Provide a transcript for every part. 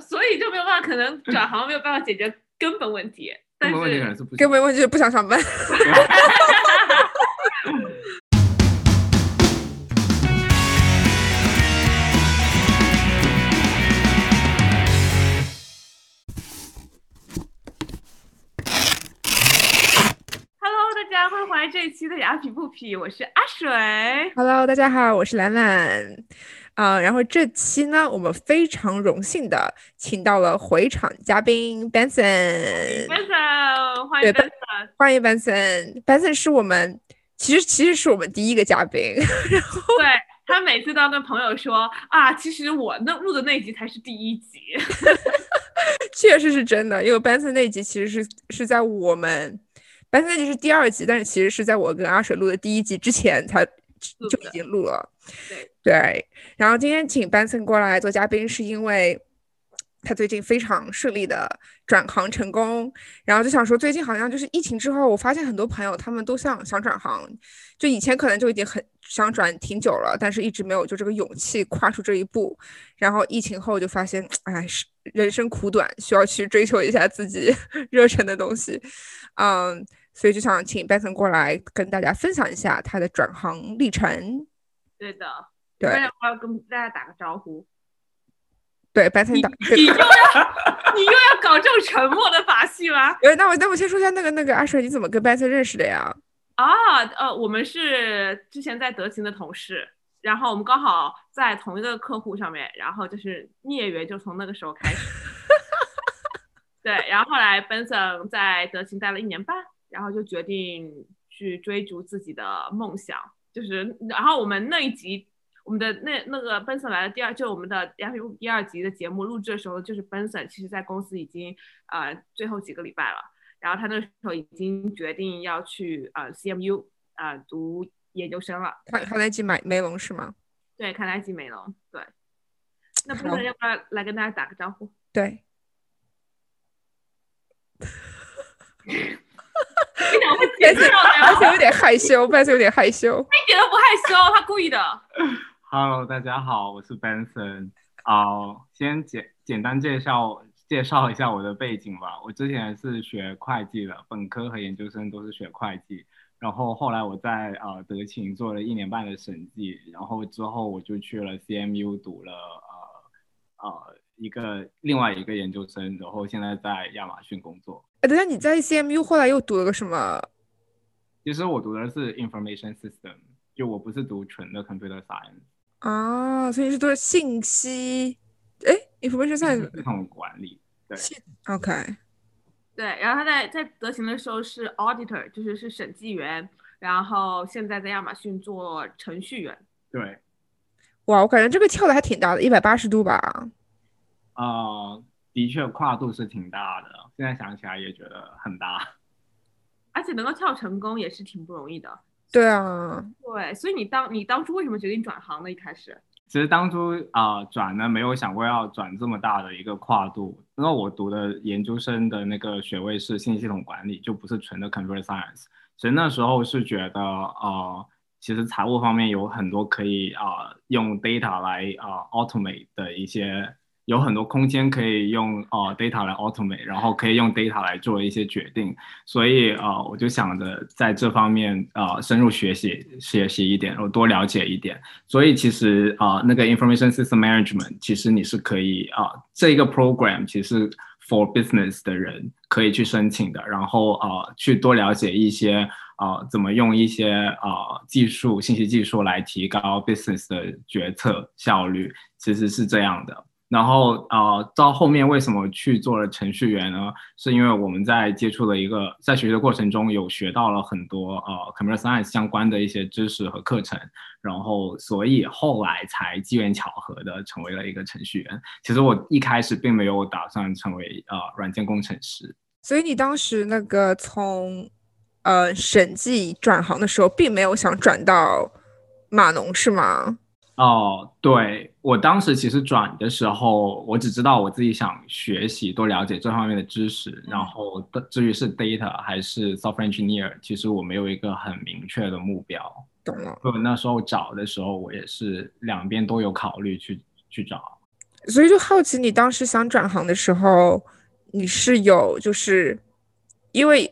所所以就没有办法，可能转行没有办法解决根本问题。但根本问题可是能是不根本问题就是不想上班。来这一期的雅痞不痞，我是阿水。Hello，大家好，我是兰兰。啊、然后这期呢，我们非常荣幸的请到了回场嘉宾 Benson，Benson，欢迎 Benson。欢迎 Benson。Benson 是我们其实其实是我们第一个嘉宾，然后对他每次都要跟朋友说啊，其实我那录的那集才是第一集。确实是真的，因为 Benson 那集其实是是在我们 Benson 那集是第二集，但是其实是在我跟阿水录的第一集之前才就已经录了。对对，然后今天请 Benson 过来做嘉宾，是因为他最近非常顺利的转行成功，然后就想说，最近好像就是疫情之后，我发现很多朋友他们都想想转行，就以前可能就已经很想转挺久了，但是一直没有就这个勇气跨出这一步，然后疫情后就发现，哎，是人生苦短，需要去追求一下自己 热忱的东西，嗯。所以就想请 Benson 过来跟大家分享一下他的转行历程。对的，对那要跟大家打个招呼？对，Benson 你打你又要你又要搞这种沉默的把戏吗？呃，那我那我先说一下那个那个阿水，你怎么跟 Benson 认识的呀？啊，呃，我们是之前在德勤的同事，然后我们刚好在同一个客户上面，然后就是孽缘就从那个时候开始。对，然后后来 Benson 在德勤待了一年半，然后就决定去追逐自己的梦想，就是，然后我们那一集。我们的那那个 Benson 来的第二，就我们的第二集的节目录制的时候，就是 Benson 其实在公司已经呃最后几个礼拜了，然后他那时候已经决定要去呃 CMU 呃读研究生了，他他那集买梅隆是吗？对，看来集美隆，对。那好 Benson 要不要来跟大家打个招呼？对，一点都不解释到的，Benson 有点害羞，Benson 有点害羞。他一点都不害羞，他故意的。Hello，大家好，我是 Benson。啊、先简简单介绍介绍一下我的背景吧。我之前是学会计的，本科和研究生都是学会计。然后后来我在呃德勤做了一年半的审计，然后之后我就去了 CMU 读了呃呃一个另外一个研究生，然后现在在亚马逊工作。哎，等下你在 CMU 后来又读了个什么？其实我读的是 Information System，就我不是读纯的 Computer Science。啊，所以是读的信息，哎，information 系。统管理，对，OK，对，然后他在在德勤的时候是 auditor，就是是审计员，然后现在在亚马逊做程序员。对，哇，我感觉这个跳的还挺大的，一百八十度吧。呃，的确跨度是挺大的，现在想起来也觉得很大。而且能够跳成功也是挺不容易的。对啊，对，所以你当你当初为什么决定转行呢？一开始，其实当初啊、转呢，没有想过要转这么大的一个跨度，因为我读的研究生的那个学位是信息系统管理，就不是纯的 computer science。所以那时候是觉得呃，其实财务方面有很多可以啊、用 data 来啊、automate 的一些，有很多空间可以用呃 data 来 automate，然后可以用 data 来做一些决定。所以呃，我就想着在这方面呃深入学习学习一点，我多了解一点。所以其实啊、那个 information system management，其实你是可以啊、这个 program 其实 for business 的人可以去申请的，然后啊去多了解一些啊、怎么用一些啊、技术信息技术来提高 business 的决策效率，其实是这样的。然后呃，到后面为什么去做了程序员呢？是因为我们在接触了一个在学习的过程中有学到了很多呃 computer science 相关的一些知识和课程，然后所以后来才机缘巧合的成为了一个程序员。其实我一开始并没有打算成为呃软件工程师，所以你当时那个从呃审计转行的时候，并没有想转到码农是吗？哦，对我当时其实转的时候，我只知道我自己想学习多了解这方面的知识，然后的至于是 data 还是 software engineer，其实我没有一个很明确的目标。懂了。所以那时候找的时候，我也是两边都有考虑去去找。所以就好奇你当时想转行的时候，你是有就是因为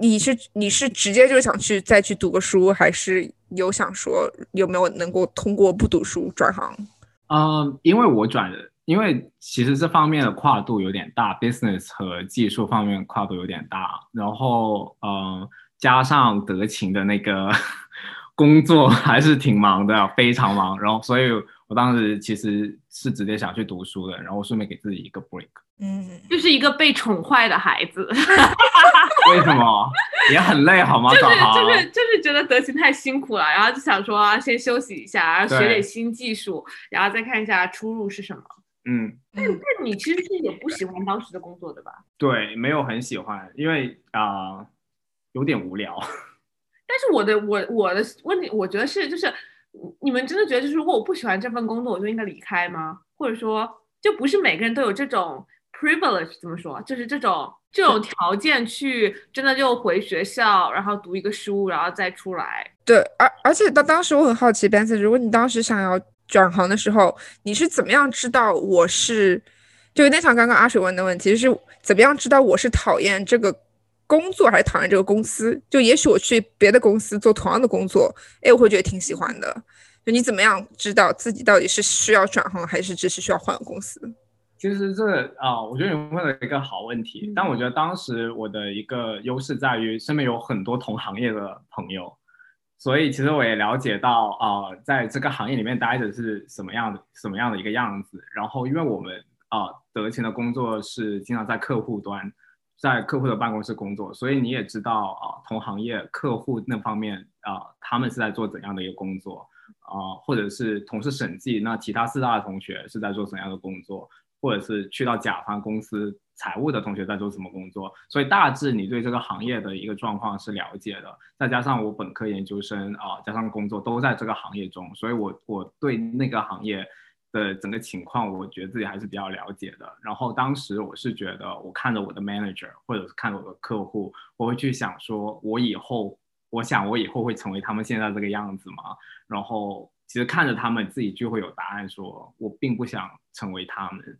你是你是直接就想去再去读个书，还是有想说有没有能够通过不读书转行？嗯，因为我转的，因为其实这方面的跨度有点大，business 和技术方面跨度有点大，然后嗯，加上德勤的那个 工作还是挺忙的，非常忙，然后所以我当时其实是直接想去读书的，然后顺便给自己一个 break。嗯，就是一个被宠坏的孩子，为什么？也很累好吗？就是就是就是觉得德勤太辛苦了，然后就想说啊先休息一下，然后学点新技术，然后再看一下出路是什么。嗯，但但你其实是也不喜欢当时的工作的吧？对，没有很喜欢，因为啊、有点无聊。但是我的我我的问题，我觉得是就是你们真的觉得就是如果我不喜欢这份工作，我就应该离开吗？或者说就不是每个人都有这种 privilege 怎么说，就是这种这种条件去真的就回学校，然后读一个书，然后再出来。对，而而且当当时我很好奇，Benson，如果你当时想要转行的时候，你是怎么样知道我是，就有点像刚刚阿水问的问题，就是怎么样知道我是讨厌这个工作还是讨厌这个公司？就也许我去别的公司做同样的工作，哎，我会觉得挺喜欢的。就你怎么样知道自己到底是需要转行，还是只是需要换个公司？其实这啊、我觉得你问了一个好问题，嗯但我觉得当时我的一个优势在于身边有很多同行业的朋友，所以其实我也了解到啊、在这个行业里面待着是什么样的什么样的一个样子。然后，因为我们啊、德勤的工作是经常在客户端，在客户的办公室工作，所以你也知道啊、同行业客户那方面啊、他们是在做怎样的一个工作啊、或者是同事审计，那其他四大的同学是在做怎样的工作。或者是去到甲方公司财务的同学在做什么工作，所以大致你对这个行业的一个状况是了解的。再加上我本科、研究生啊、加上工作都在这个行业中，所以我我对那个行业的整个情况，我觉得自己还是比较了解的。然后当时我是觉得，我看着我的 manager 或者是看着我的客户，我会去想说，我以后，我想我以后会成为他们现在这个样子吗？然后其实看着他们自己就会有答案说，我并不想成为他们。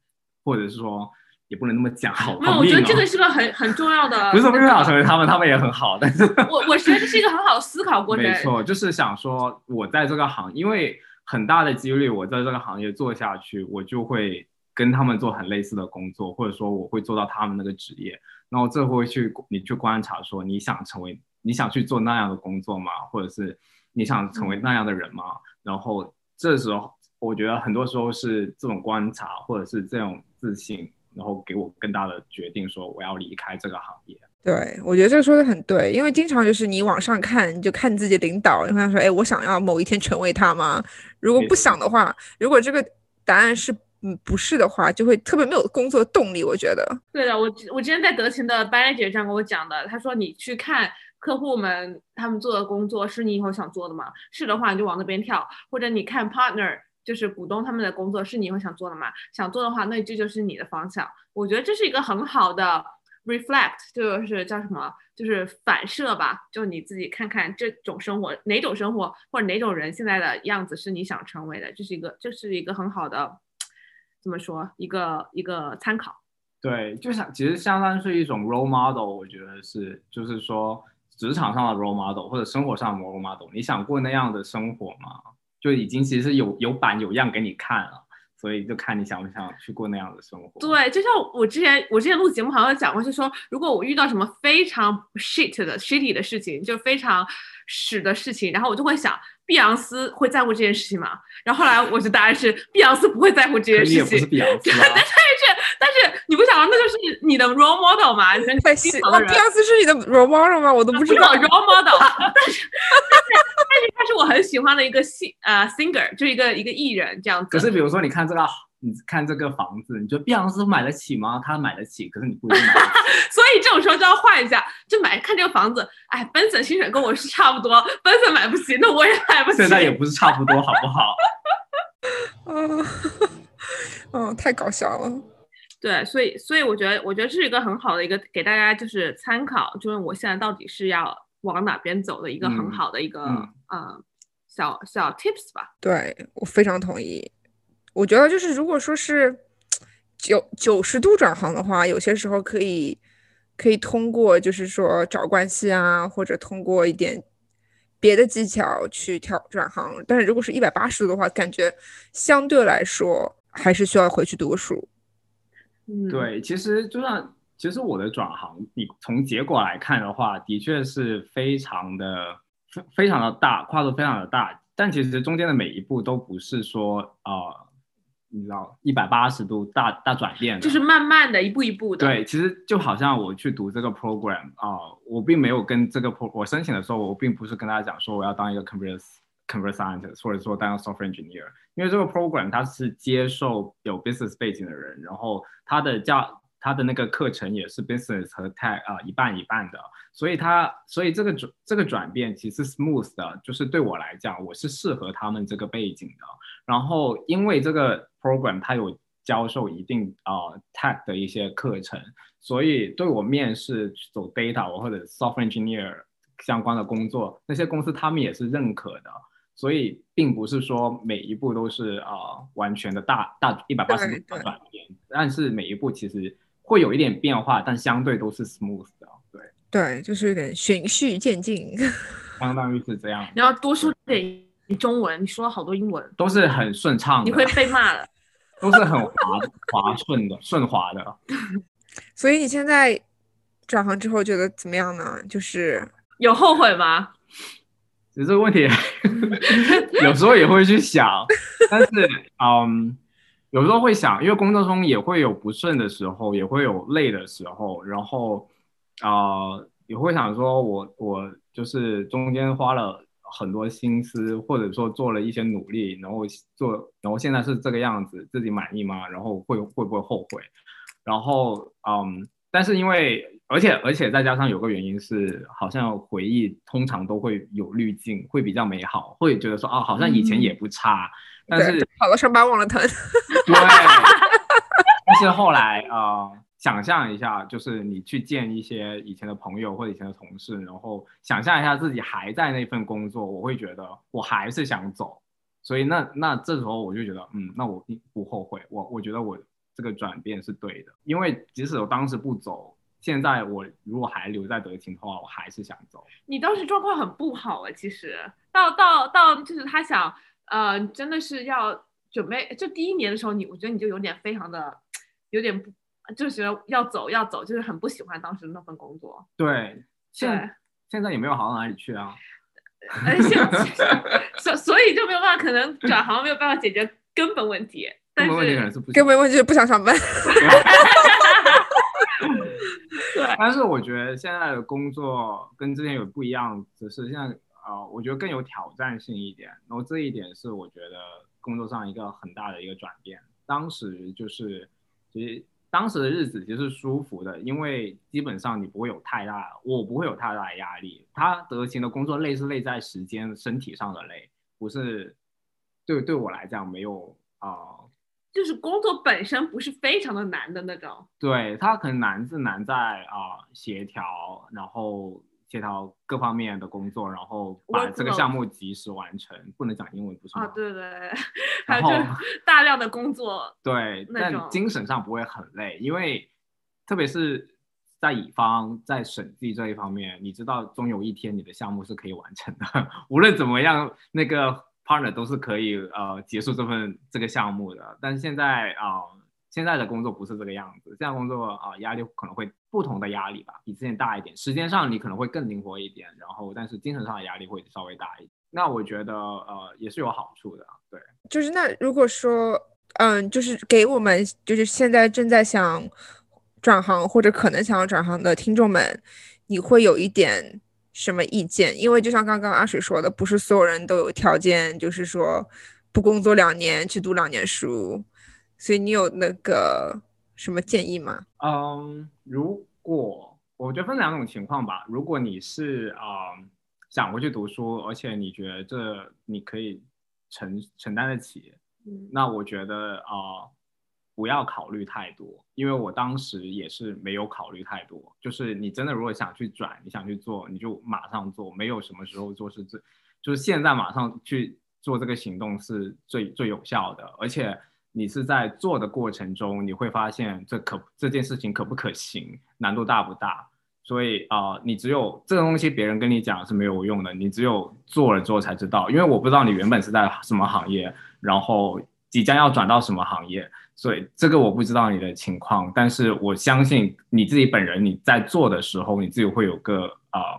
或者是说，也不能那么讲，好没有，我觉得这个是个很很重要的。不是我不是想成为他们，他们也很好，但是我我觉得这是一个很好的思考过程。没错，就是想说，我在这个行，因为很大的几率，我在这个行业做下去，我就会跟他们做很类似的工作，或者说我会做到他们那个职业。然后这会去你去观察说，你想成为，你想去做那样的工作吗？或者是你想成为那样的人吗？然后这时候，我觉得很多时候是这种观察，或者是这种自信，然后给我更大的决定，说我要离开这个行业。对，我觉得这个说的很对，因为经常就是你往上看，你就看自己领导，你会想说，哎，我想要某一天成为他吗？如果不想的话，如果这个答案是嗯不是的话，就会特别没有工作动力。我觉得，对的，我我之前在德勤的班姐姐这样跟我讲的，她说你去看客户们他们做的工作是你以后想做的吗？是的话你就往那边跳，或者你看 partner 就是股东他们的工作是你以后想做的吗？想做的话，那这就是你的方向。我觉得这是一个很好的 reflect，就是叫什么，就是反射吧，就你自己看看这种生活哪种生活或者哪种人现在的样子是你想成为的，这是一个这是一个很好的怎么说一个一个参考。对，就像其实相当于是一种 role model，我觉得是，就是说职场上的 role model 或者生活上的 role model，你想过那样的生活吗？就已经其实有有板有样给你看了，所以就看你想不想去过那样的生活。对，就像我之前我之前录节目好像讲过，就说如果我遇到什么非常 shit 的 shitty 的事情，就非常屎的事情，然后我就会想，碧昂斯会在乎这件事情吗？然后后来我就答案是，碧昂斯不会在乎这件事情你也不是情。碧昂斯 啊，但是但是你不想到那就是你的 role model 吗？你太细哦，经常的人碧昂斯是你的 role model 吗？我都不知道。role model，但是但是但是他是我很喜欢的一个戏呃 singer，就是一个一个艺人这样子。可是比如说你看这个，你看这个房子，你觉得碧昂斯买得起吗？他买得起，可是你不一定买得起。所以这种时候就要换一下，就买看这个房子，哎，奔森薪水跟我是差不多，奔森买不起，那我也买不起。现在也不是差不多，好不好？嗯，嗯，太搞笑了。对，所以所以我觉得，我觉得这是一个很好的一个给大家就是参考，就是我现在到底是要往哪边走的一个很嗯好的一个、嗯呃小小 tips 吧。对我非常同意。我觉得就是如果说是九九十度转行的话，有些时候可以可以通过就是说找关系啊，或者通过一点别的技巧去调转行。但是如果是一百八十度的话，感觉相对来说还是需要回去读书。嗯，对，其实就算其实我的转行，你从结果来看的话，的确是非常的非非常的大，跨度非常的大。但其实中间的每一步都不是说呃，你知道一百八十度大大转变的，就是慢慢的一步一步的。对，其实就好像我去读这个 program 啊、我并没有跟这个 pro 我申请的时候，我并不是跟大家讲说我要当一个 computer computer scientist 或者说当 software engineer，因为这个 program 它是接受有 business 背景的人，然后它的教它的那个课程也是 business 和 tech 啊、一半一半的，所以它所以这个转这个转变其实 smooth 的，就是对我来讲，我是适合他们这个背景的。然后因为这个 program 它有教授一定啊、tech 的一些课程，所以对我面试走 data 或者 software engineer 相关的工作，那些公司他们也是认可的。所以并不是说每一步都是啊、呃完全的大大一百八十度大转变，但是每一步其实会有一点变化，但相对都是 smooth 的，对，对，就是有点循序渐进。相当于是这样，你要多说点中文，你说了好多英文，都是很顺畅的，你会被骂的。都是很滑滑顺的顺滑的。所以你现在转行之后觉得怎么样呢？就是有后悔吗？只是这个问题 有时候也会去想，但是嗯，有时候会想，因为工作中也会有不顺的时候，也会有累的时候，然后啊、也会想说我我就是中间花了很多心思，或者说做了一些努力，然后做，然后现在是这个样子，自己满意吗？然后会会不会后悔？然后嗯，但是因为而且而且再加上有个原因是，好像回忆通常都会有滤镜，会比较美好，会觉得说啊，好像以前也不差，但是对好了伤疤忘了疼。对，但是后来呃，想象一下，就是你去见一些以前的朋友或者以前的同事，然后想象一下自己还在那份工作，我会觉得我还是想走，所以那那这时候我就觉得，嗯，那我并不后悔，我我觉得我这个转变是对的，因为即使我当时不走，现在我如果还留在德勤的话，我还是想走。你当时状况很不好啊，其实到到到就是他想，呃，真的是要准备，就第一年的时候你，我觉得你就有点非常的，有点不，就是觉得要走要走，就是很不喜欢当时那份工作。对，对现现在也没有好到哪里去啊。而且 所所以就没有办法，可能转行没有办法解决根本问题。但根本问题可能是是不根本问题是不想上班。对，但是我觉得现在的工作跟之前有不一样，只是现在呃，我觉得更有挑战性一点。然后这一点是我觉得工作上一个很大的一个转变。当时就是，其实当时的日子其实是舒服的，因为基本上你不会有太大，我不会有太大的压力。他德勤的工作累是累在时间、身体上的累，不是对对我来讲没有啊。就是工作本身不是非常的难的那种。对，它可能难是难在啊、协调，然后协调各方面的工作，然后把这个项目及时完成。不能讲英文不是吗？啊，对对，还然有就后大量的工作，对，但精神上不会很累，因为特别是在乙方在审计这一方面，你知道终有一天你的项目是可以完成的，无论怎么样，那个 partner 都是可以呃结束这份这个项目的。但是现在啊、现在的工作不是这个样子，现在工作啊、压力可能会不同的压力吧，比之前大一点，时间上你可能会更灵活一点，然后但是精神上的压力会稍微大一点。那我觉得呃也是有好处的，对。就是那如果说，嗯，就是给我们就是现在正在想转行或者可能想要转行的听众们，你会有一点什么意见？因为就像刚刚阿水说的，不是所有人都有条件，就是说不工作两年去读两年书，所以你有那个什么建议吗？嗯，如果我觉得分两种情况吧。如果你是啊、嗯想回去读书，而且你觉得这你可以承承担得起，嗯，那我觉得啊、不要考虑太多，因为我当时也是没有考虑太多。就是你真的如果想去转，你想去做，你就马上做，没有什么时候做是最，就是现在马上去做这个行动是最最有效的，而且。你是在做的过程中，你会发现这可这件事情可不可行，难度大不大。所以啊，你只有这个东西别人跟你讲是没有用的，你只有做了之后才知道。因为我不知道你原本是在什么行业，然后即将要转到什么行业，所以这个我不知道你的情况。但是我相信你自己本人你在做的时候，你自己会有个啊，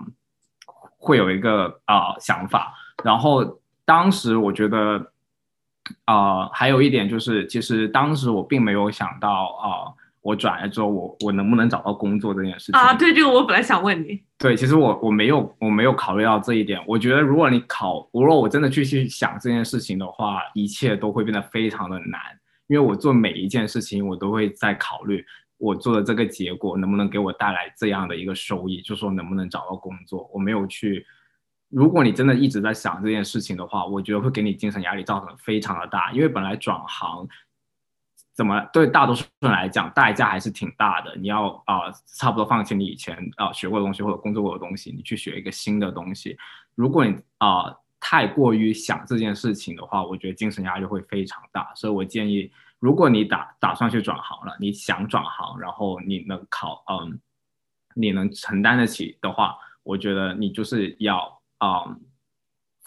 会有一个啊想法。然后当时我觉得。啊，还有一点就是，其实当时我并没有想到啊，我转了之后，我我能不能找到工作这件事情啊？对，这个我本来想问你。对，其实我我没有我没有考虑到这一点。我觉得如果你考，如果我真的去去想这件事情的话，一切都会变得非常的难，因为我做每一件事情，我都会在考虑我做的这个结果能不能给我带来这样的一个收益，就说能不能找到工作。我没有去。如果你真的一直在想这件事情的话，我觉得会给你精神压力造成非常的大，因为本来转行，怎么对大多数人来讲代价还是挺大的。你要啊，差不多放弃你以前啊学过的东西或者工作过的东西，你去学一个新的东西。如果你啊太过于想这件事情的话，我觉得精神压力会非常大。所以我建议，如果你打打算去转行了，你想转行，然后你能考嗯，你能承担得起的话，我觉得你就是要。啊，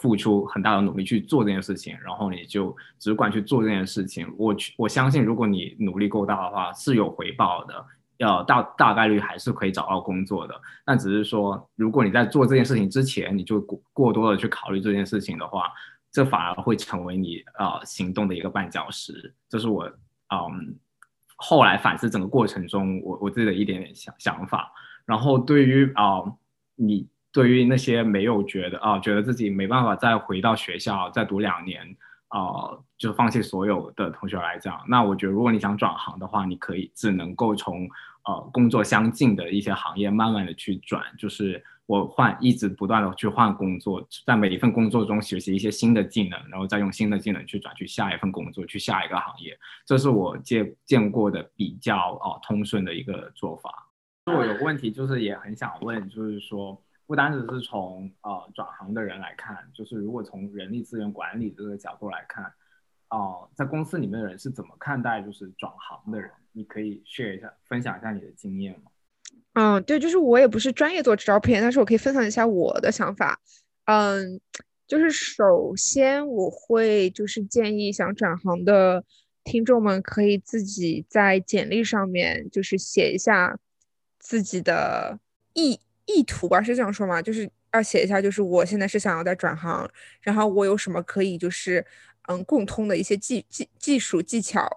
付出很大的努力去做这件事情，然后你就只管去做这件事情。我我相信，如果你努力够大的话，是有回报的。要大大概率还是可以找到工作的。但只是说，如果你在做这件事情之前，你就过过多的去考虑这件事情的话，这反而会成为你啊行动的一个绊脚石。这是我嗯后来反思整个过程中，我我自己的一点点想想法。然后对于啊你。对于那些没有觉得啊，觉得自己没办法再回到学校再读两年啊，就放弃所有的同学来讲，那我觉得如果你想转行的话，你可以只能够从呃工作相近的一些行业慢慢的去转，就是我换一直不断的去换工作，在每一份工作中学习一些新的技能，然后再用新的技能去转去下一份工作，去下一个行业，这是我见见过的比较啊通顺的一个做法。我有个问题就是也很想问，就是说。不单只是从呃转行的人来看，就是如果从人力资源管理这个角度来看，哦，在公司里面的人是怎么看待就是转行的人？你可以 share 一下，分享一下你的经验吗？嗯，对，就是我也不是专业做招聘，但是我可以分享一下我的想法。嗯，就是首先我会就是建议想转行的听众们可以自己在简历上面就是写一下自己的意。意图吧，是这样说吗？就是要写一下，就是我现在是想要在转行，然后我有什么可以就是嗯共通的一些技技技术技巧，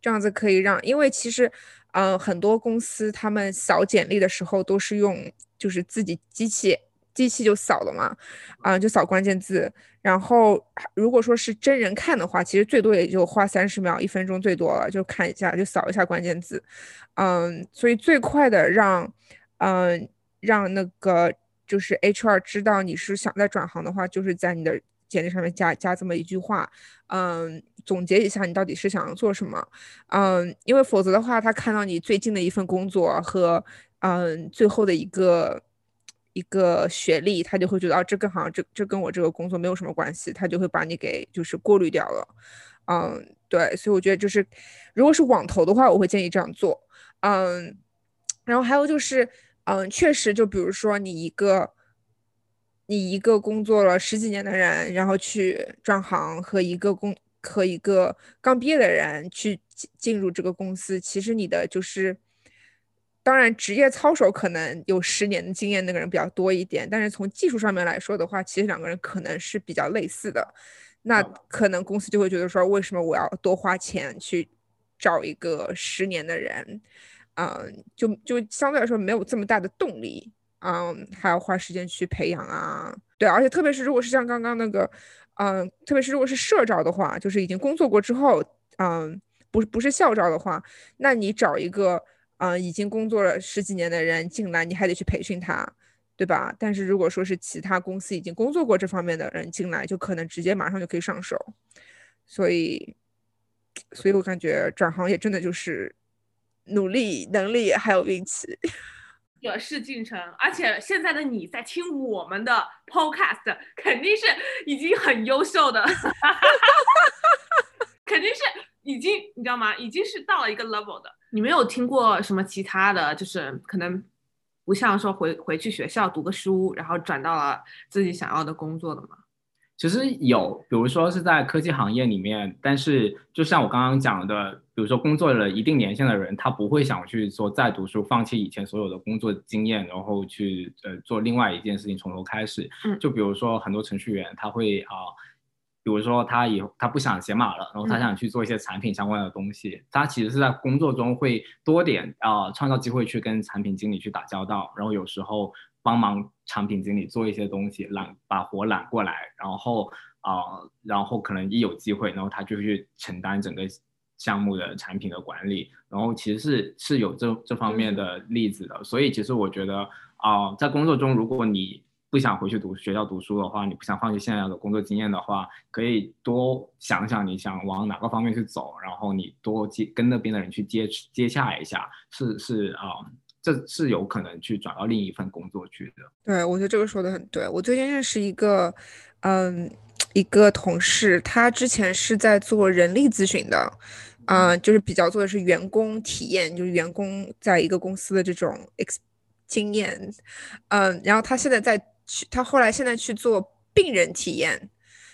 这样子可以让，因为其实嗯很多公司他们扫简历的时候都是用就是自己机器机器就扫了嘛，啊就扫关键字，然后如果说是真人看的话，其实最多也就花三十秒一分钟最多了，就看一下就扫一下关键字，嗯，所以最快的让嗯。让那个就是 HR 知道你是想在转行的话，就是在你的简历上面加加这么一句话，嗯，总结一下你到底是想要做什么，嗯，因为否则的话，他看到你最近的一份工作和嗯最后的一个一个学历，他就会觉得啊，这个好像这这跟我这个工作没有什么关系，他就会把你给就是过滤掉了，嗯，对，所以我觉得就是如果是网投的话，我会建议这样做，嗯，然后还有就是。嗯，确实，就比如说你一个，你一个工作了十几年的人，然后去转行，和一个工和一个刚毕业的人去进进入这个公司，其实你的就是，当然职业操守可能有十年的经验那个人比较多一点，但是从技术上面来说的话，其实两个人可能是比较类似的，那可能公司就会觉得说，为什么我要多花钱去找一个十年的人？嗯，就就相对来说没有这么大的动力，嗯，还要花时间去培养啊。对，而且特别是如果是像刚刚那个，嗯，特别是如果是社招的话，就是已经工作过之后，嗯，不是不是校招的话，那你找一个嗯已经工作了十几年的人进来，你还得去培训他，对吧？但是如果说是其他公司已经工作过这方面的人进来，就可能直接马上就可以上手。所以，所以我感觉转行也真的就是。努力、能力还有运气，有是进程。而且现在的你在听我们的 podcast，肯定是已经很优秀的，肯定是已经你知道吗？已经是到了一个 level 的。你没有听过什么其他的就是可能不像说回回去学校读个书，然后转到了自己想要的工作的吗？其实有，比如说是在科技行业里面，但是就像我刚刚讲的，比如说工作了一定年限的人，他不会想去说再读书，放弃以前所有的工作经验，然后去呃做另外一件事情，从头开始。嗯就比如说很多程序员，他会啊、比如说他以后他不想写码了，然后他嗯想去做一些产品相关的东西，他其实是在工作中会多点啊、创造机会去跟产品经理去打交道，然后有时候帮忙产品经理做一些东西，揽把活揽过来，然后啊、然后可能一有机会，然后他就去承担整个项目的产品的管理，然后其实是是有这这方面的例子的，所以其实我觉得啊、在工作中如果你不想回去读学校读书的话，你不想放弃现在的工作经验的话，可以多想想你想往哪个方面去走，然后你多接跟那边的人去接接洽一下，是是啊、这是有可能去转到另一份工作去的。对，我觉得这个说的很对。我最近认识一个，嗯，一个同事，他之前是在做人力咨询的，嗯，就是比较做的是员工体验，就是员工在一个公司的这种 ex 经验，嗯，然后他现在在去，他后来现在去做病人体验，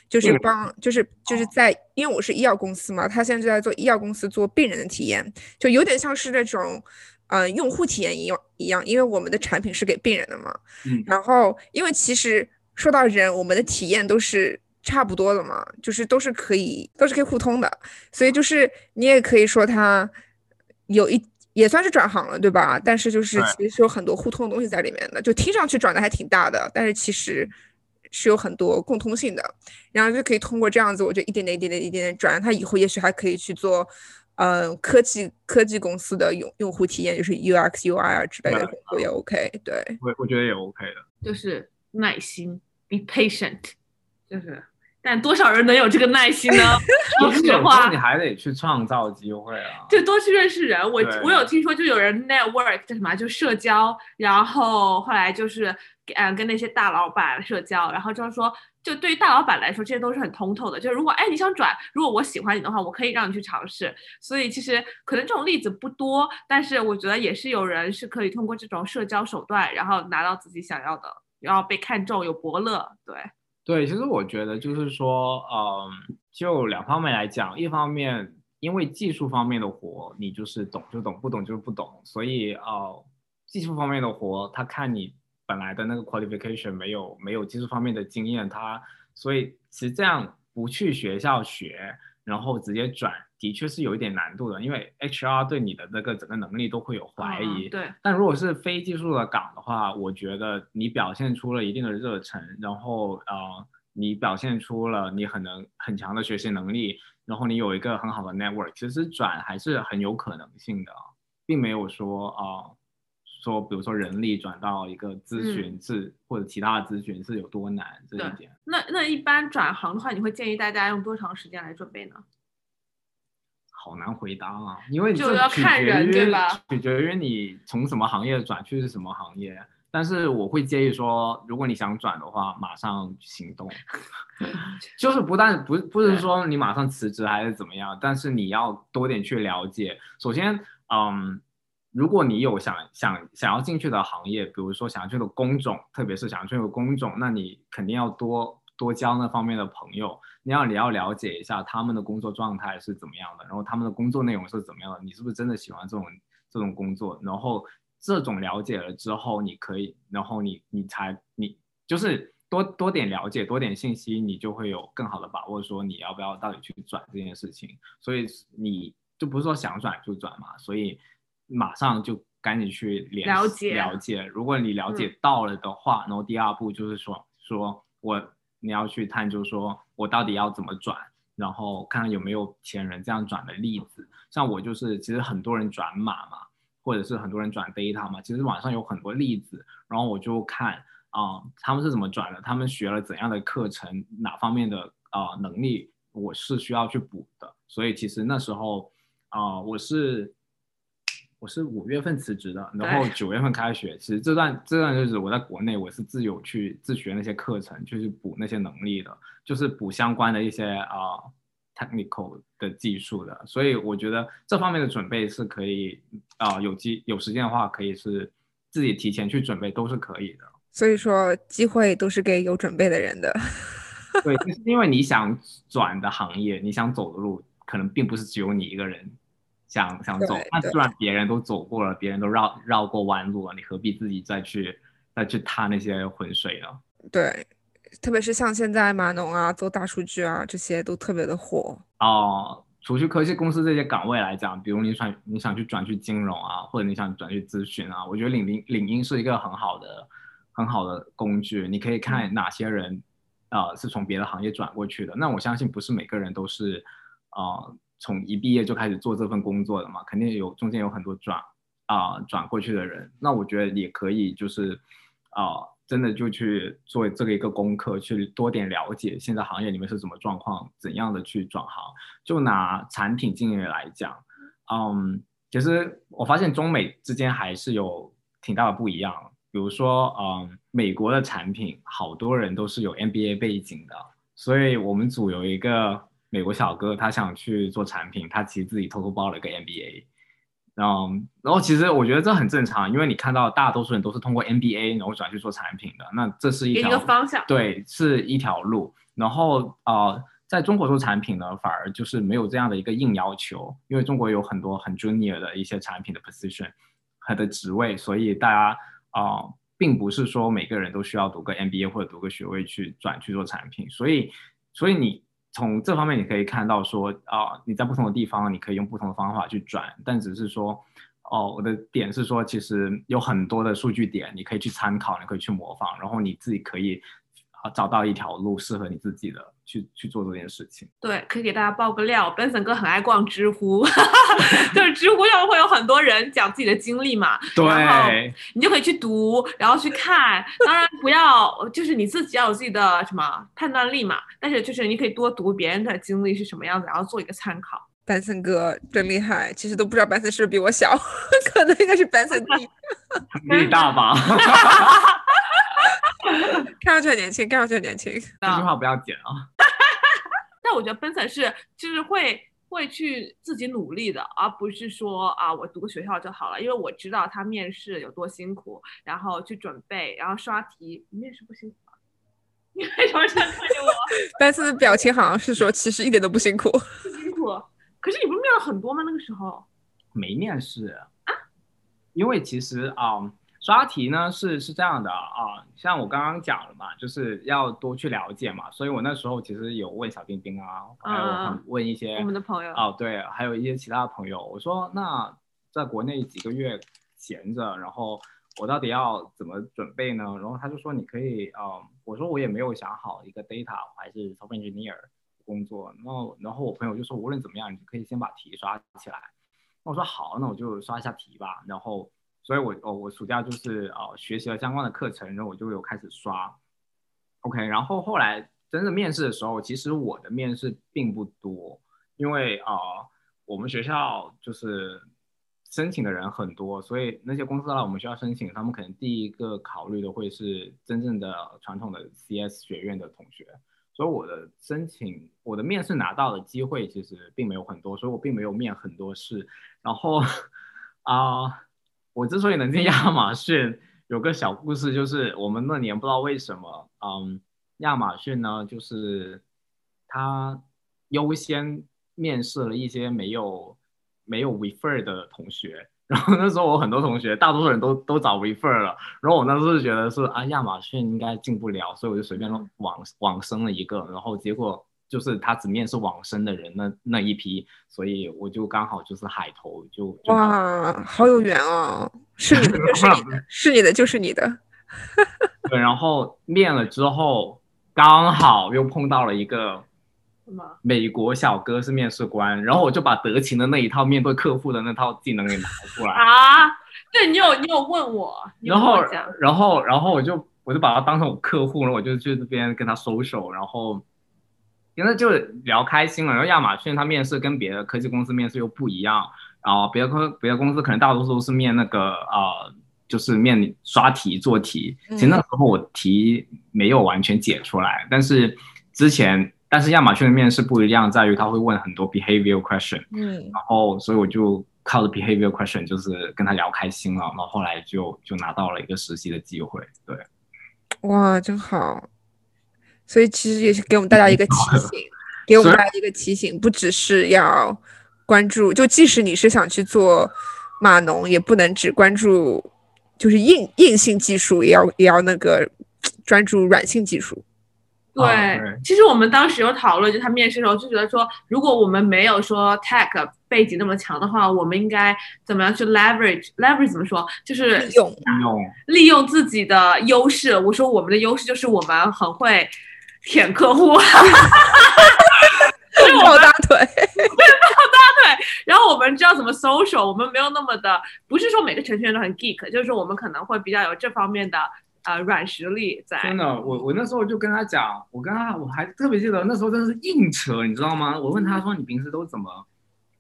就是帮，就是就是在，因为我是医药公司嘛，他现在就在做医药公司做病人的体验，就有点像是那种，呃，用户体验一样一样，因为我们的产品是给病人的嘛。嗯。然后，因为其实说到人，我们的体验都是差不多的嘛，就是都是可以都是可以互通的，所以就是你也可以说它有一也算是转行了，对吧？但是就是其实是有很多互通的东西在里面的，就听上去转的还挺大的，但是其实是有很多共通性的，然后就可以通过这样子，我就一点点、一点点、一点点转，他以后也许还可以去做。嗯，科技科技公司的用用户体验就是 UX、UI 啊之类的工作也 OK，对。我我觉得也 OK 的。就是耐心，be patient，就是，但多少人能有这个耐心呢？说实话你，还得去创造机会啊。就多去认识人。我我有听说，就有人 network 叫什么，就社交，然后后来就是嗯跟那些大老板社交，然后就是说，就对于大老板来说，这些都是很通透的。就是如果哎你想转，如果我喜欢你的话，我可以让你去尝试。所以其实可能这种例子不多，但是我觉得也是有人是可以通过这种社交手段，然后拿到自己想要的，然后被看中，有伯乐。对，对，其实我觉得就是说，嗯，就两方面来讲，一方面因为技术方面的活，你就是懂就懂，不懂就是不懂，所以呃，技术方面的活，他看你本来的那个 qualification 没有没有技术方面的经验，他所以其实这样不去学校学，然后直接转，的确是有一点难度的，因为 HR 对你的那个整个能力都会有怀疑，嗯对，但如果是非技术的岗的话，我觉得你表现出了一定的热忱，然后呃，你表现出了你很能很强的学习能力，然后你有一个很好的 network，其实转还是很有可能性的，并没有说啊、呃说比如说人力转到一个咨询是、或者其他的咨询是有多难这一点。那那一般转行的话，你会建议大家用多长时间来准备呢？好难回答啊，因为就要看人于对吧取决于你从什么行业转去是什么行业。但是我会建议说，如果你想转的话，马上行动，就是不但不不是说你马上辞职还是怎么样，但是你要多点去了解。首先，嗯，如果你有想想想要进去的行业，比如说想要去的工种，特别是想要去的工种，那你肯定要多多交那方面的朋友。你要你要了解一下他们的工作状态是怎么样的，然后他们的工作内容是怎么样的，你是不是真的喜欢这种这种工作？然后这种了解了之后，你可以，然后你你才你就是多多点了解，多点信息，你就会有更好的把握，说你要不要到底去转这件事情。所以你就不是说想转就转嘛，所以马上就赶紧去联了解了解。如果你了解到了的话，然后第二步就是说说我你要去探究说我到底要怎么转，然后看看有没有前人这样转的例子。像我就是其实很多人转码嘛，或者是很多人转 data 嘛，其实网上有很多例子，然后我就看啊、他们是怎么转的，他们学了怎样的课程，哪方面的啊、能力我是需要去补的。所以其实那时候啊、我是我是五月份辞职的，然后对九月份开学。其实这段这段日子我在国内我是自由去自学那些课程，就是补那些能力的，就是补相关的一些啊、technical 的技术的，所以我觉得这方面的准备是可以啊、有机有时间的话，可以是自己提前去准备都是可以的。所以说机会都是给有准备的人的。对，就是因为你想 转的行业，你想走的路，可能并不是只有你一个人想想走那虽然别人都走过了，别人都绕绕过弯路了，你何必自己再去再去踏那些浑水呢？对，特别是像现在码农啊、做大数据啊这些都特别的火。哦，除去科技公司这些岗位来讲，比如你想你想去转去金融啊，或者你想转去咨询啊，我觉得领英领英是一个很好的很好的工具，你可以看哪些人呃是从别的行业转过去的。那我相信不是每个人都是呃从一毕业就开始做这份工作的嘛，肯定有中间有很多转啊、转过去的人。那我觉得也可以就是啊、真的就去做这个一个功课，去多点了解现在行业里面是什么状况，怎样的去转行。就拿产品经理来讲，嗯，其实我发现中美之间还是有挺大的不一样。比如说，嗯，美国的产品好多人都是有 MBA 背景的，所以我们组有一个美国小哥，他想去做产品，他其实自己偷偷报了一个 MBA。然后，然后其实我觉得这很正常，因为你看到大多数人都是通过 MBA 然后转去做产品的，那这是一条个方向。对，是一条路。然后呃，在中国做产品呢，反而就是没有这样的一个硬要求，因为中国有很多很 junior 的一些产品的 position 和的职位，所以大家啊、呃并不是说每个人都需要读个 MBA 或者读个学位去转去做产品，所以所以你从这方面你可以看到说啊、你在不同的地方你可以用不同的方法去转，但只是说。哦，我的点是说，其实有很多的数据点，你可以去参考，你可以去模仿，然后你自己可以啊找到一条路适合你自己的去去做这件事情。对，可以给大家爆个料，Benson 哥很爱逛知乎，就是知乎上面会有很多人讲自己的经历嘛，然后对，你就可以去读，然后去看。当然不要，就是你自己要有自己的什么判断力嘛，但是就是你可以多读别人的经历是什么样子，然后做一个参考。班森哥真厉害，其实都不知道班森是不是比我小，可能应该是班森弟，比你大吧？看上去很年轻，看上去很年轻。这句话不要剪啊。但我觉得 Benson 是就是会会去自己努力的，而不是说啊我读个学校就好了，因为我知道他面试有多辛苦，然后去准备，然后刷题。你面试不辛苦吗？你为什么这样看着我？班森的表情好像是说，其实一点都不辛苦。不辛苦。可是你不是面了很多吗？那个时候没面试啊，因为其实啊、刷题呢是是这样的啊、像我刚刚讲了嘛，就是要多去了解嘛，所以我那时候其实有问小丁丁啊，还有问一些我们的朋友哦，对，还有一些其他的朋友，我说那在国内几个月闲着，然后我到底要怎么准备呢？然后他就说你可以，嗯，我说我也没有想好一个 data 还是 software engineer 工作，然后然后我朋友就说无论怎么样，你可以先把题刷起来。那我说好，那我就刷一下题吧。然后，所以我哦，我暑假就是呃学习了相关的课程，然后我就有开始刷。OK，然后后来真正面试的时候，其实我的面试并不多，因为呃我们学校就是申请的人很多，所以那些公司来我们学校申请，他们可能第一个考虑的会是真正的传统的 CS 学院的同学。所以我的申请，我的面试拿到的机会其实并没有很多，所以我并没有面很多试。然后 啊、我之所以能进亚马逊，有个小故事，就是我们那年不知道为什么，嗯，亚马逊呢，就是他优先面试了一些没有没有 refer 的同学。然后那时候我很多同学，大多数人都都找 refer 了，然后我那时候就觉得是啊，亚马逊应该进不了，所以我就随便往往生了一个，然后结果就是他只面试往生的人那那一批，所以我就刚好就是海投就就哇，好有缘哦！是你的就是你的，是你的就是你的。对，然后面了之后刚好又碰到了一个？美国小哥是面试官，然后我就把德勤的那一套面对客户的那套技能给拿出来，啊？对你有你有问我，然后然后然后我就我就把他当成我客户，然后我就去这边跟他 social，然后因为就聊开心了。然后亚马逊它面试跟别的科技公司面试又不一样，然后别的科别的公司可能大多数都是面那个呃，就是面刷题做题。其实那时候我题没有完全解出来，但是之前但是亚马逊的面试不一样，在于他会问很多 behavioral question，嗯，然后所以我就靠着 behavioral question 就是跟他聊开心了，然后后来就就拿到了一个实习的机会。对，哇，真好。所以其实也是给我们大家一个提醒，给我们大家一个提醒，不只是要关注，就即使你是想去做码农，也不能只关注就是硬硬性技术，也要也要那个专注软性技术。对，其实我们当时有讨论，就他面试的时候就觉得说，如果我们没有说 tech 背景那么强的话，我们应该怎么样去 leverage leverage 怎么说？就是利用利用自己的优势。我说我们的优势就是我们很会舔客户，抱大腿。大腿，然后我们知道怎么 social，我们没有那么的，不是说每个程序员都很 geek，就是说我们可能会比较有这方面的呃软实力在。真的，我我那时候就跟他讲，我跟他我还特别记得那时候真的是硬扯，你知道吗？我问他说你平时都怎么，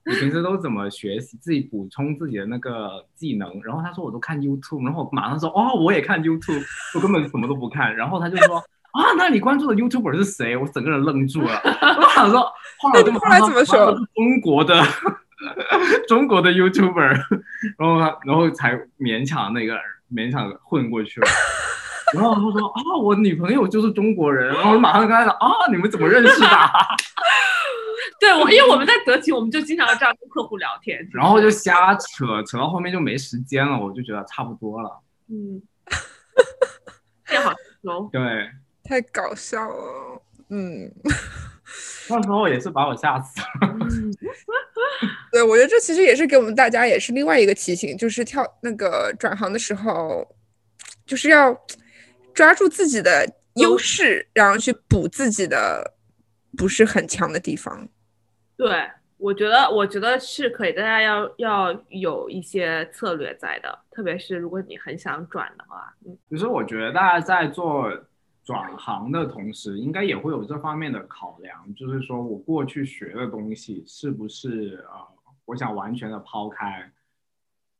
你平时都怎么学习，自己补充自己的那个技能？然后他说我都看 YouTube，然后我马上说哦我也看 YouTube，我根本什么都不看。然后他就说啊，那你关注的 YouTuber 是谁？我整个人愣住了。我想说，后来我就马后来怎么说？中国的中国的 YouTuber，然后他然后才勉强那个勉强混过去了。然后他说啊，我女朋友就是中国人，然后我马上跟他讲啊，你们怎么认识的啊？对，我因为我们在德勤，我们就经常这样跟客户聊天。然后就瞎扯，扯到后面就没时间了，我就觉得差不多了。嗯，变好喽。对，太搞笑了，嗯，那时候也是把我吓死了。嗯 对，我觉得这其实也是给我们大家也是另外一个提醒，就是跳那个转行的时候，就是要抓住自己的优势，然后去补自己的不是很强的地方。对，我觉得，我觉得是可以，大家要要有一些策略在的，特别是如果你很想转的话，嗯，其实我觉得大家在做转行的同时，应该也会有这方面的考量，就是说我过去学的东西是不是呃，我想完全的抛开，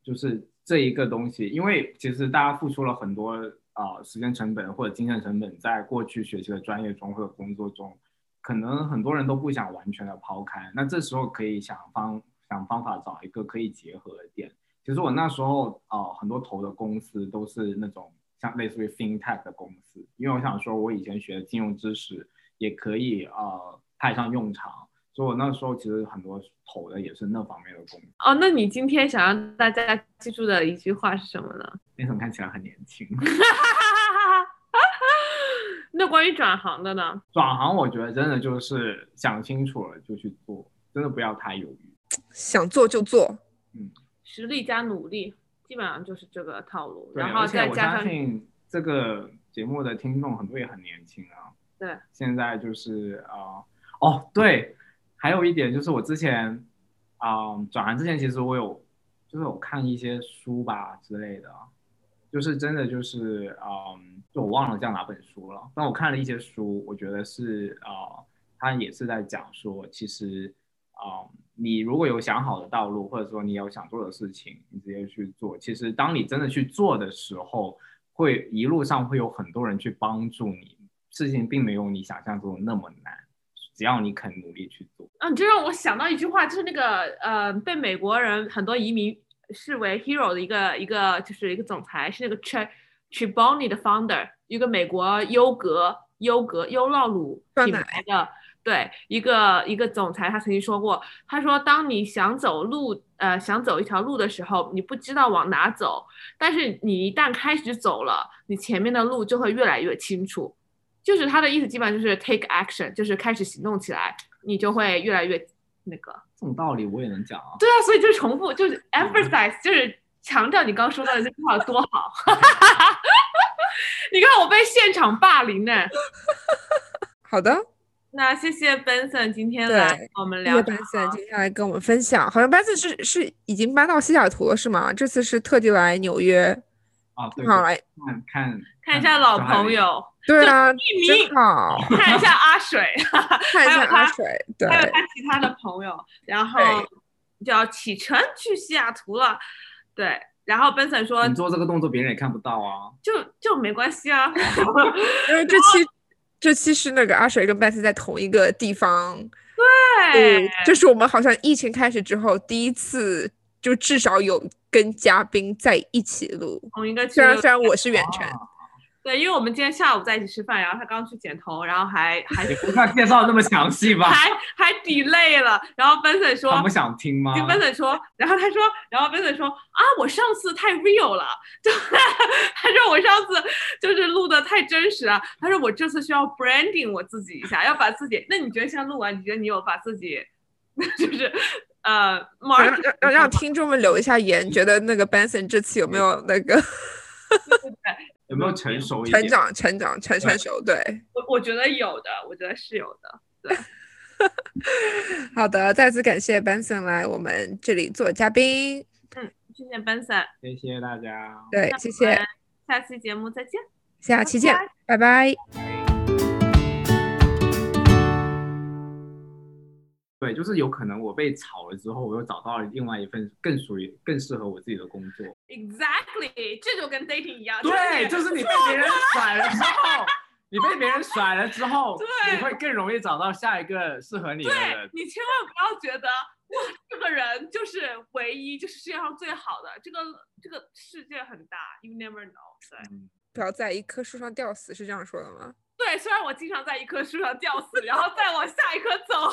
就是这一个东西，因为其实大家付出了很多呃时间成本或者精神成本，在过去学习的专业中或者工作中，可能很多人都不想完全的抛开，那这时候可以想方想方法找一个可以结合的点。其实我那时候呃很多投的公司都是那种像类似于 FinTech 的公司，因为我想说我以前学的金融知识也可以呃派上用场，所以我那时候其实很多投的也是那方面的公司。哦，那你今天想让大家记住的一句话是什么呢？那时候看起来很年轻，那关于转行的呢？转行我觉得真的就是想清楚了就去做，真的不要太犹豫。想做就做，嗯实力加努力，基本上就是这个套路，然后再加上这个节目的听众很多也很年轻啊。对，现在就是啊、呃哦，对，还有一点就是我之前啊、转行之前，其实我有就是有看一些书吧之类的，就是真的就是嗯，就我忘了叫哪本书了，但我看了一些书，我觉得是啊，他也是在讲说，其实啊、你如果有想好的道路，或者说你有想做的事情，你直接去做。其实当你真的去做的时候，会一路上会有很多人去帮助你，事情并没有你想象中的那么难，只要你肯努力去做。啊，你这让我想到一句话，就是那个呃，被美国人很多移民视为 hero 的一个一个就是一个总裁，是那个 Ch Chiboni 的 founder，一个美国优格优格优酪乳品牌的。对，一个一个总裁，他曾经说过，他说，当你想走路，呃，想走一条路的时候，你不知道往哪走，但是你一旦开始走了，你前面的路就会越来越清楚。就是他的意思，基本上就是 take action，就是开始行动起来，你就会越来越那个。这种道理我也能讲啊。对啊，所以就是重复，就是 emphasize，就是强调你刚说到的这句话有多好。你看我被现场霸凌呢。好的，那谢谢 Benson 今天来我们谢谢聊班森今天来跟我们分享，好像 Benson 是是已经搬到西雅图了是吗？这次是特地来纽约，啊，对，好来看看看一下老朋，友，对啊，一真好，看一下阿水，看一下阿水，对，还有他其他的朋友，然后就要启程去西雅图了。对，然后 Benson 说你做这个动作别人也看不到啊。就就没关系啊。因为这期这期是那个阿水跟 Beth 在同一个地方，对，这是我们好像疫情开始之后第一次，就至少有跟嘉宾在一起录。同一个区虽然虽然我是远程，对，因为我们今天下午在一起吃饭，然后他刚去剪头，然后还还你不看介绍那么详细吧？还还 delay 了，然后 Benson 说他们想听吗？跟 Benson 说，然后他说，然后 Benson 说啊，我上次太 real 了，就 他 说我上次就是录的太真实了，他说我这次需要 branding 我自己一下，要把自己，那你觉得现在录完，你觉得你有把自己 就是呃让让让听众们留一下言，觉得那个 Benson 这次有没有那个有没有成熟一点？成长成长成成熟？对，我我觉得有的，我觉得是有的，对。好的，再次感谢 Benson 来我们这里做嘉宾。嗯，谢谢 Benson，谢谢大家。对，谢谢，下期节目再见，下期见，拜拜。对，就是有可能我被炒了之后，我又找到了另外一份更属于、更适合我自己的工作。Exactly，这就跟 dating 一样。对，就是你被别人甩了之后，你被别人甩了之后，对你会更容易找到下一个适合你的对人。你千万不要觉得哇，这个人就是唯一，就是世界上最好的。这个这个世界很大，you never know 对。嗯不要在一棵树上吊死，是这样说的吗？对，虽然我经常在一棵树上吊死，然后再往下一棵走。